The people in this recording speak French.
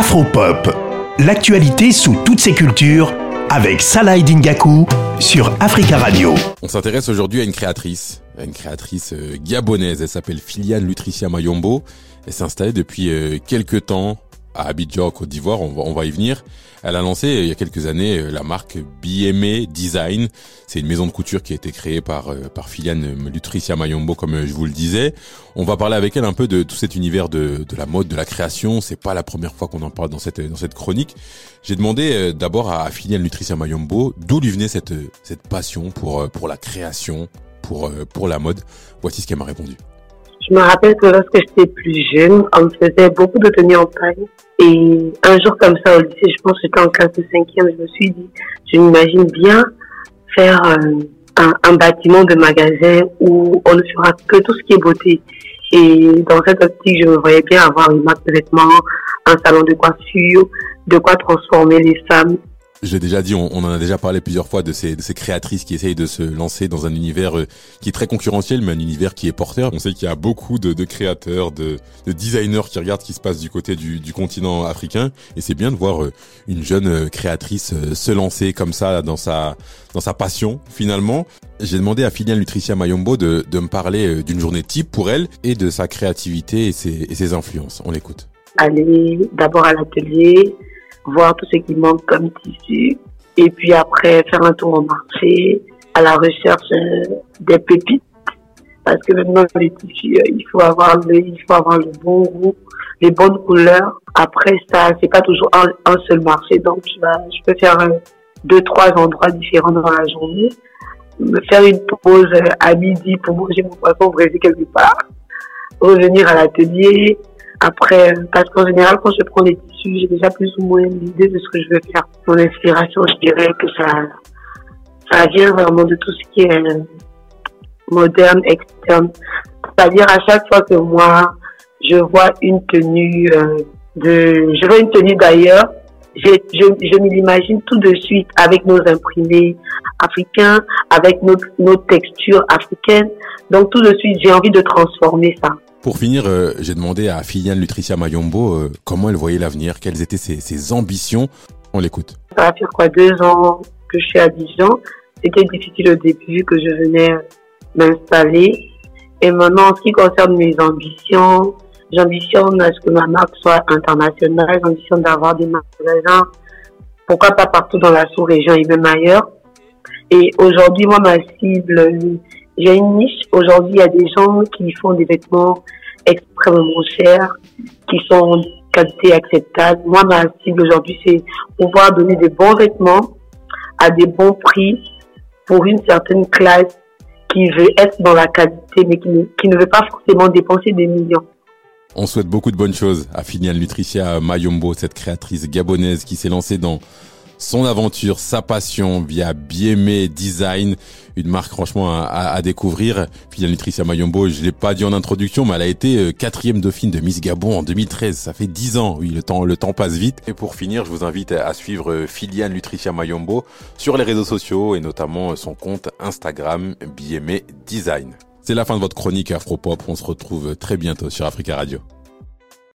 Afropop, l'actualité sous toutes ses cultures avec Salah Dingaku sur Africa Radio. On s'intéresse aujourd'hui à une créatrice, une créatrice euh, gabonaise. Elle s'appelle Filiane Lutricia Mayombo. Elle s'est installée depuis euh, quelques temps à Abidjan, Côte d'Ivoire, on va, on va y venir. Elle a lancé il y a quelques années euh, la marque BMA Design. C'est une maison de couture qui a été créée par euh, par Filiane Lutricia Mayombo, comme euh, je vous le disais. On va parler avec elle un peu de tout cet univers de, de la mode, de la création. C'est pas la première fois qu'on en parle dans cette dans cette chronique. J'ai demandé d'abord à Filiane Lutricia Mayombo d'où lui venait cette cette passion pour pour la création, pour pour la mode. Voici ce qu'elle m'a répondu. Je me rappelle que lorsque j'étais plus jeune, on me faisait beaucoup de tenues en taille. Et un jour comme ça au lycée, je pense que j'étais en classe de cinquième, je me suis dit, je m'imagine bien faire euh, un, un, bâtiment de magasin où on ne fera que tout ce qui est beauté. Et dans cette optique, je me voyais bien avoir une marque de vêtements, un salon de coiffure, de quoi transformer les femmes je l'ai déjà dit, on, en a déjà parlé plusieurs fois de ces, de ces créatrices qui essayent de se lancer dans un univers euh, qui est très concurrentiel, mais un univers qui est porteur. On sait qu'il y a beaucoup de, de créateurs, de, de, designers qui regardent ce qui se passe du côté du, du continent africain, et c'est bien de voir euh, une jeune euh, créatrice se lancer comme ça dans sa dans sa passion finalement. J'ai demandé à Filiane Lutricia Mayombo de, de me parler d'une journée type pour elle et de sa créativité et ses, et ses influences. On l'écoute. Aller d'abord à l'atelier, voir tout ce qui manque comme tissu, et puis après faire un tour au marché à la recherche euh, des pépites. Parce que maintenant, les tissus, euh, il faut avoir le, il faut avoir le bon goût, les bonnes couleurs. Après ça, c'est pas toujours un, seul marché, donc je, je peux faire euh, deux, trois endroits différents dans la journée. Me faire une pause à midi pour manger mon poisson brésil quelque part. Revenir à l'atelier, après, parce qu'en général, quand je prends les tissus, j'ai déjà plus ou moins l'idée de ce que je veux faire. Mon inspiration, je dirais que ça, ça vient vraiment de tout ce qui est euh, moderne, externe. C'est-à-dire à chaque fois que moi, je vois une tenue euh, de, je vois une tenue d'ailleurs, je, je, je me l'imagine tout de suite avec nos imprimés africains, avec nos, nos textures africaines. Donc tout de suite, j'ai envie de transformer ça. Pour finir, euh, j'ai demandé à Filiane Lutricia Mayombo euh, comment elle voyait l'avenir, quelles étaient ses, ambitions. On l'écoute. Ça va faire quoi deux ans que je suis à Dijon. C'était difficile au début que je venais m'installer. Et maintenant, en ce qui concerne mes ambitions, j'ambitionne à ce que ma marque soit internationale, j'ambitionne d'avoir des magasins, pourquoi pas partout dans la sous-région et même ailleurs. Et aujourd'hui, moi, ma cible, j'ai une niche. Aujourd'hui, il y a des gens qui font des vêtements extrêmement chers, qui sont qualité acceptable. Moi, ma cible aujourd'hui, c'est pouvoir donner des bons vêtements à des bons prix pour une certaine classe qui veut être dans la qualité, mais qui ne, qui ne veut pas forcément dépenser des millions. On souhaite beaucoup de bonnes choses à Finial Nutricia Mayombo, cette créatrice gabonaise qui s'est lancée dans son aventure, sa passion via Biemé Design, une marque franchement à, découvrir. Puis Nutricia Mayombo, je l'ai pas dit en introduction, mais elle a été euh, quatrième dauphine de Miss Gabon en 2013. Ça fait dix ans. Oui, le temps, le temps passe vite. Et pour finir, je vous invite à suivre euh, Filiane Nutricia Mayombo sur les réseaux sociaux et notamment son compte Instagram Biemé Design. C'est la fin de votre chronique Afropop. On se retrouve très bientôt sur Africa Radio.